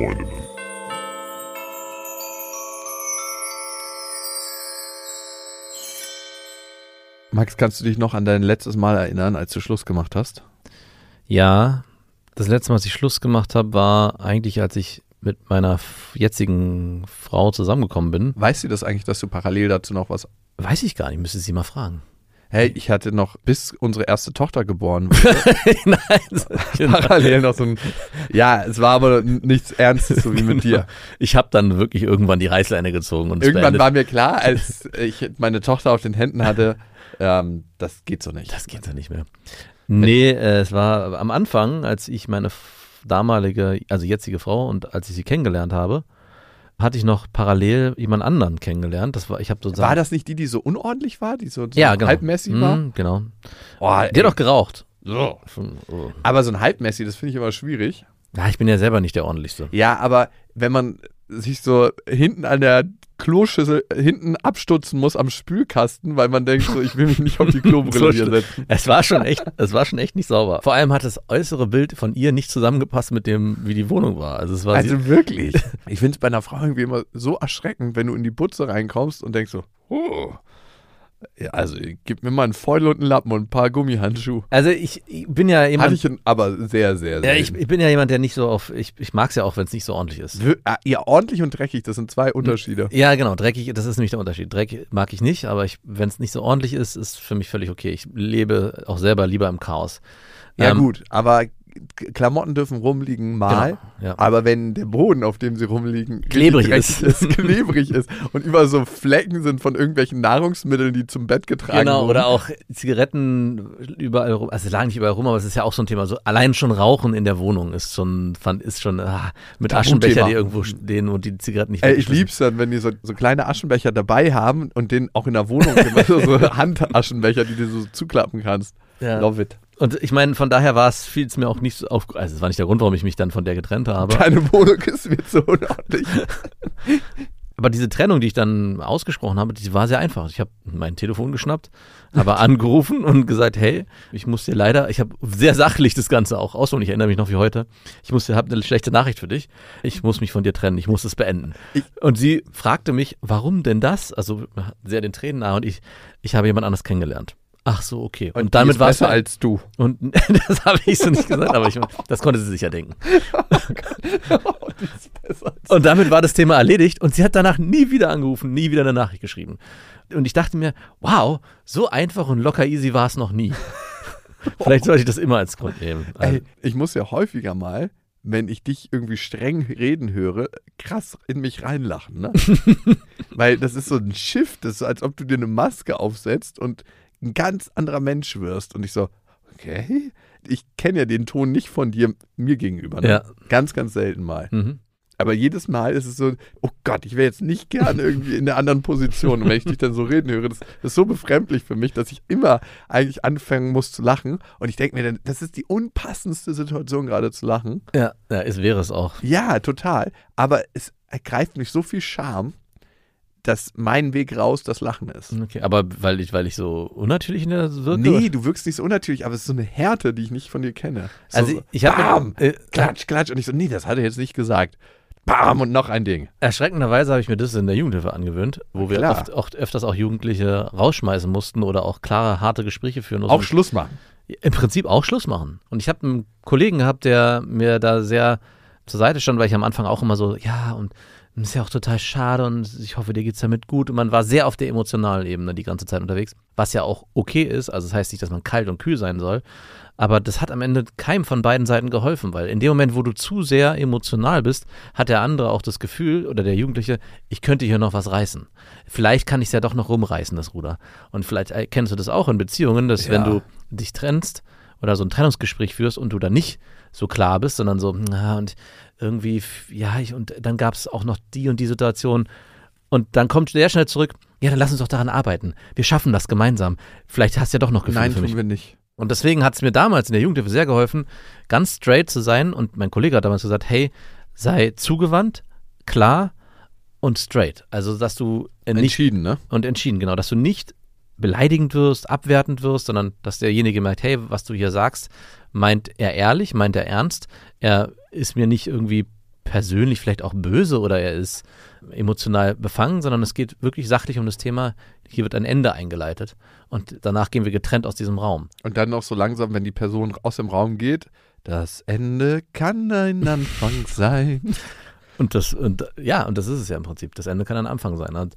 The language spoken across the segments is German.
Freundinnen. Max, kannst du dich noch an dein letztes Mal erinnern, als du Schluss gemacht hast? Ja, das letzte Mal, als ich Schluss gemacht habe, war eigentlich, als ich mit meiner jetzigen Frau zusammengekommen bin. Weißt du das eigentlich, dass du parallel dazu noch was Weiß ich gar nicht, müsste sie mal fragen. Hey, ich hatte noch, bis unsere erste Tochter geboren wurde, Nein, parallel noch so ein, ja, es war aber nichts Ernstes, so wie mit dir. Ich habe dann wirklich irgendwann die Reißleine gezogen und Irgendwann war mir klar, als ich meine Tochter auf den Händen hatte, ähm, das geht so nicht. Das geht ja nicht mehr. Nee, äh, es war am Anfang, als ich meine damalige, also jetzige Frau und als ich sie kennengelernt habe, hatte ich noch parallel jemand anderen kennengelernt. Das war, ich habe sozusagen. War das nicht die, die so unordentlich war, die so, so ja, genau. halbmäßig war? Mhm, genau. Oh, Die hat auch geraucht. so. Oh. Aber so ein halbmäßig, das finde ich immer schwierig. Ja, ich bin ja selber nicht der ordentlichste. Ja, aber wenn man sich so hinten an der Kloschüssel hinten abstutzen muss am Spülkasten, weil man denkt so, ich will mich nicht auf die Klobrille hier setzen. Es war schon echt, es war schon echt nicht sauber. Vor allem hat das äußere Bild von ihr nicht zusammengepasst mit dem, wie die Wohnung war. Also es war Also wirklich. Ich finde es bei einer Frau irgendwie immer so erschreckend, wenn du in die Butze reinkommst und denkst so, oh. Ja, also gib mir mal einen Fäul und einen Lappen und ein paar Gummihandschuhe. also ich, ich bin ja Hatte jemand, ich in- aber sehr, sehr, sehr. ja, ich, ich bin ja jemand, der nicht so auf, ich, ich mag es ja auch, wenn es nicht so ordentlich ist. ja, ordentlich und dreckig, das sind zwei Unterschiede. Ja, genau, dreckig, das ist nämlich der Unterschied. Dreck mag ich nicht, aber wenn es nicht so ordentlich ist, ist für mich völlig okay. Ich lebe auch selber lieber im Chaos. Ja, Ähm, gut, aber Klamotten dürfen rumliegen mal. Genau, ja. Aber wenn der Boden, auf dem sie rumliegen, Klebrig dreckig ist. klebrig ist und über so Flecken sind von irgendwelchen Nahrungsmitteln, die zum Bett getragen Genau, wurden. oder auch Zigaretten überall rum, also lagen nicht überall rum, aber es ist ja auch so ein Thema. So allein schon Rauchen in der Wohnung ist schon, fand, ist schon ah, mit. Aschenbecher, die irgendwo stehen und die Zigaretten nicht Ey, ich lieb's dann, wenn die so, so kleine Aschenbecher dabei haben und den auch in der Wohnung immer so, so Handaschenbecher, die du so zuklappen kannst. Ja. Love it. Und ich meine, von daher war es, fiel es mir auch nicht so auf, also es war nicht der Grund, warum ich mich dann von der getrennt habe. Deine Wohnung ist mir so unordentlich. Aber diese Trennung, die ich dann ausgesprochen habe, die war sehr einfach. Ich habe mein Telefon geschnappt, habe angerufen und gesagt, hey, ich muss dir leider, ich habe sehr sachlich das Ganze auch aus und ich erinnere mich noch wie heute. Ich muss dir, habe eine schlechte Nachricht für dich. Ich muss mich von dir trennen. Ich muss es beenden. Ich- und sie fragte mich, warum denn das? Also sehr den Tränen nahe und ich, ich habe jemand anders kennengelernt. Ach so, okay. Und, die damit war es besser als du. und das habe ich so nicht gesagt, aber ich, das konnte sie sich ja denken. Als Und damit war das Thema erledigt und sie hat danach nie wieder angerufen, nie wieder eine Nachricht geschrieben. Und ich dachte mir, wow, so einfach und locker easy war es noch nie. Vielleicht sollte ich das immer als Grund nehmen. Also, Ey, ich muss ja häufiger mal, wenn ich dich irgendwie streng reden höre, krass in mich reinlachen, ne? Weil das ist so ein Shift, das ist so, als ob du dir eine Maske aufsetzt und ein ganz anderer Mensch wirst. Und ich so, okay, ich kenne ja den Ton nicht von dir mir gegenüber. Ne? Ja. Ganz, ganz selten mal. mhm. Aber jedes Mal ist es so, oh Gott, ich wäre jetzt nicht gern irgendwie in der anderen Position. Und wenn ich dich dann so reden höre, das, das ist so befremdlich für mich, dass ich immer eigentlich anfangen muss zu lachen. Und ich denke mir dann, das ist die unpassendste Situation gerade zu lachen. ja, ja, es wäre es auch. Ja, total. Aber es ergreift mich so viel Scham, dass mein Weg raus das Lachen ist. Okay, aber weil ich, weil ich so unnatürlich in der wirke? Nee, du wirkst nicht so unnatürlich, aber es ist so eine Härte, die ich nicht von dir kenne. So, Also so, ich habe bam, äh, klatsch, klatsch. Und ich so, nee, das hat er jetzt nicht gesagt. Bam, und noch ein Ding. erschreckenderweise habe ich mir das in der Jugendhilfe angewöhnt, wo wir Klar. oft, oft öfters auch Jugendliche rausschmeißen mussten oder auch klare, harte Gespräche führen mussten. Auch Schluss machen. im Prinzip auch Schluss machen. Und ich habe einen Kollegen gehabt, der mir da sehr zur Seite stand, weil ich am Anfang auch immer so, ja, und das ist ja auch total schade und ich hoffe, dir geht's damit gut. Und man war sehr auf der emotionalen Ebene die ganze Zeit unterwegs, was ja auch okay ist. Also das heißt nicht, dass man kalt und kühl sein soll. Aber das hat am Ende keinem von beiden Seiten geholfen, weil in dem Moment, wo du zu sehr emotional bist, hat der andere auch das Gefühl oder der Jugendliche, ich könnte hier noch was reißen. Vielleicht kann ich es ja doch noch rumreißen, das Ruder. Und vielleicht äh, kennst du das auch in Beziehungen, dass wenn Ja. du dich trennst oder so ein Trennungsgespräch führst und du dann nicht so klar bist, sondern so, na, und irgendwie, ja, ich, und dann gab es auch noch die und die Situation. Und dann kommt sehr schnell zurück, ja, dann lass uns doch daran arbeiten. Wir schaffen das gemeinsam. Vielleicht hast du ja doch noch Gefühle Nein, für mich. tun wir nicht. Und deswegen hat es mir damals in der Jugendhilfe sehr geholfen, ganz straight zu sein. Und mein Kollege hat damals gesagt, hey, sei zugewandt, klar und straight. Also, dass du äh, nicht Entschieden, ne? und entschieden, genau, dass du nicht beleidigend wirst, abwertend wirst, sondern dass derjenige merkt, hey, was du hier sagst, meint er ehrlich, meint er ernst, er ist mir nicht irgendwie persönlich vielleicht auch böse oder er ist emotional befangen, sondern es geht wirklich sachlich um das Thema, hier wird ein Ende eingeleitet und danach gehen wir getrennt aus diesem Raum. Und dann noch so langsam, wenn die Person aus dem Raum geht, das Ende kann ein Anfang sein. Und das, und ja, und das ist es ja im Prinzip. Das Ende kann ein Anfang sein. Und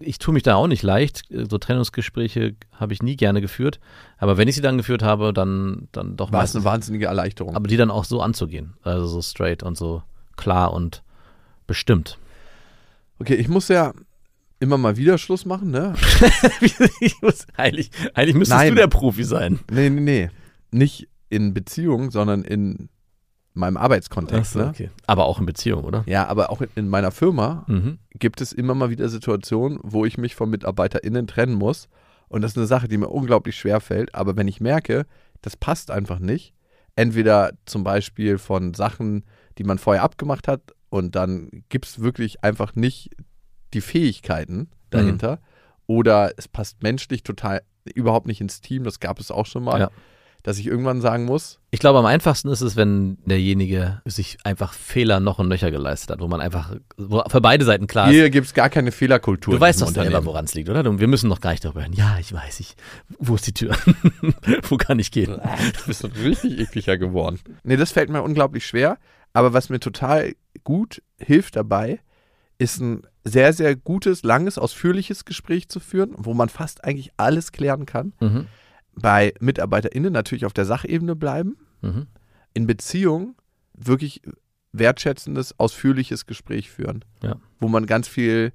ich tue mich da auch nicht leicht. So Trennungsgespräche habe ich nie gerne geführt. Aber wenn ich sie dann geführt habe, dann, dann doch War es eine wahnsinnige Erleichterung. Aber die dann auch so anzugehen. Also so straight und so klar und bestimmt. Okay, ich muss ja immer mal wieder Schluss machen, ne? ich muss, eigentlich, eigentlich müsstest Nein. du der Profi sein. Nee, nee, nee. Nicht in Beziehung, sondern in meinem Arbeitskontext, so, ne? okay. Aber auch in Beziehung, oder? Ja, aber auch in- in meiner Firma Mhm. gibt es immer mal wieder Situationen, wo ich mich von MitarbeiterInnen trennen muss. Und das ist eine Sache, die mir unglaublich schwer fällt. Aber wenn ich merke, das passt einfach nicht, entweder zum Beispiel von Sachen, die man vorher abgemacht hat und dann gibt es wirklich einfach nicht die Fähigkeiten dahinter. Oder es passt menschlich total überhaupt nicht ins Team, das gab es auch schon mal, Ja. Dass ich irgendwann sagen muss, Ich glaube, am einfachsten ist es, wenn derjenige sich einfach Fehler noch und nöcher geleistet hat, wo man einfach, wo für beide Seiten klar ist. hier gibt es gar keine Fehlerkultur. Du weißt doch selber, woran es liegt, oder? Wir müssen noch gar nicht darüber hören. Ja, ich weiß, ich. Wo ist die Tür? wo kann ich gehen? Du bist doch richtig ekliger geworden. Nee, das fällt mir unglaublich schwer. Aber was mir total gut hilft dabei, ist ein sehr, sehr gutes, langes, ausführliches Gespräch zu führen, wo man fast eigentlich alles klären kann. Mhm. Bei MitarbeiterInnen natürlich auf der Sachebene bleiben. Mhm. In Beziehung wirklich wertschätzendes, ausführliches Gespräch führen. Ja. Wo man ganz viel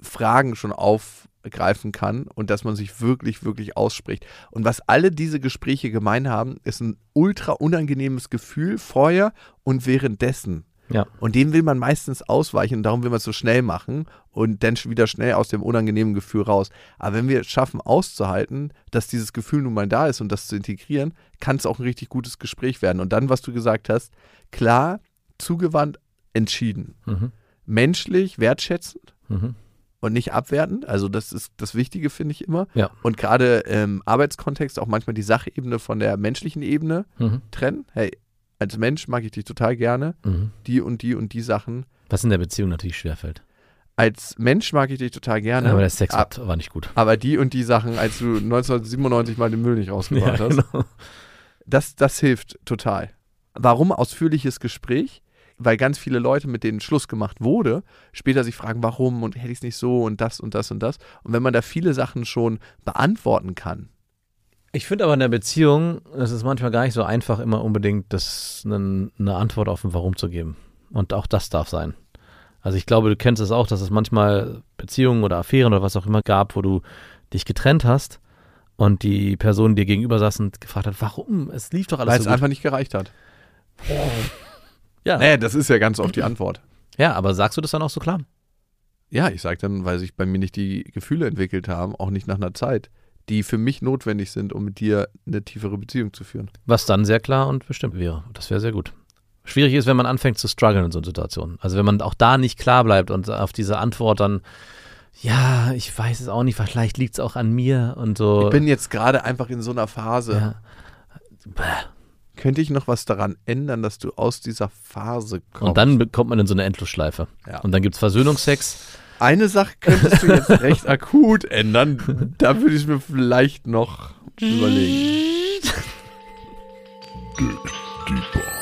Fragen schon aufgreifen kann und dass man sich wirklich, wirklich ausspricht. Und was alle diese Gespräche gemein haben, ist ein ultra unangenehmes Gefühl vorher und währenddessen. Ja. Und dem will man meistens ausweichen und darum will man es so schnell machen und dann wieder schnell aus dem unangenehmen Gefühl raus. Aber wenn wir es schaffen auszuhalten, dass dieses Gefühl nun mal da ist und das zu integrieren, kann es auch ein richtig gutes Gespräch werden. Und dann, was du gesagt hast, klar, zugewandt, entschieden. Mhm. Menschlich, wertschätzend Mhm. und nicht abwertend. Also das ist das Wichtige, finde ich immer. Ja. Und gerade im Arbeitskontext auch manchmal die Sachebene von der menschlichen Ebene Mhm. trennen. Hey, als Mensch mag ich dich total gerne. Mhm. Die und die und die Sachen. Was in der Beziehung natürlich schwerfällt. Als Mensch mag ich dich total gerne. Aber der Sex ab- war nicht gut. aber die und die Sachen, als du 1997 mal den Müll nicht rausgebracht hast, genau. das, das hilft total. Warum ausführliches Gespräch? Weil ganz viele Leute, mit denen Schluss gemacht wurde, später sich fragen, warum und hätte ich es nicht so und das und das und das. Und wenn man da viele Sachen schon beantworten kann, Ich finde aber in der Beziehung, es ist manchmal gar nicht so einfach, immer unbedingt das, eine, eine Antwort auf ein Warum zu geben. Und auch das darf sein. Also ich glaube, du kennst es auch, dass es manchmal Beziehungen oder Affären oder was auch immer gab, wo du dich getrennt hast und die Person dir gegenüber saß und gefragt hat, warum? Es lief doch weil alles es so gut. einfach nicht gereicht hat. Ja. Nee, das ist ja ganz oft die Antwort. ja, aber sagst du das dann auch so klar? Ja, ich sage dann, weil sich bei mir nicht die Gefühle entwickelt haben, auch nicht nach einer Zeit, die für mich notwendig sind, um mit dir eine tiefere Beziehung zu führen. Was dann sehr klar und bestimmt wäre. Das wäre sehr gut. Schwierig ist, wenn man anfängt zu strugglen in so Situationen. Also wenn man auch da nicht klar bleibt und auf diese Antwort dann, ja, ich weiß es auch nicht, vielleicht liegt es auch an mir und so. Ich bin jetzt gerade einfach in so einer Phase. ja. Bäh. Könnte ich noch was daran ändern, dass du aus dieser Phase kommst? Und dann bekommt man in so eine Endlosschleife. Ja. Und dann gibt es Versöhnungsex. Eine Sache könntest du jetzt recht akut ändern. Da würde ich mir vielleicht noch überlegen. Dick Deeper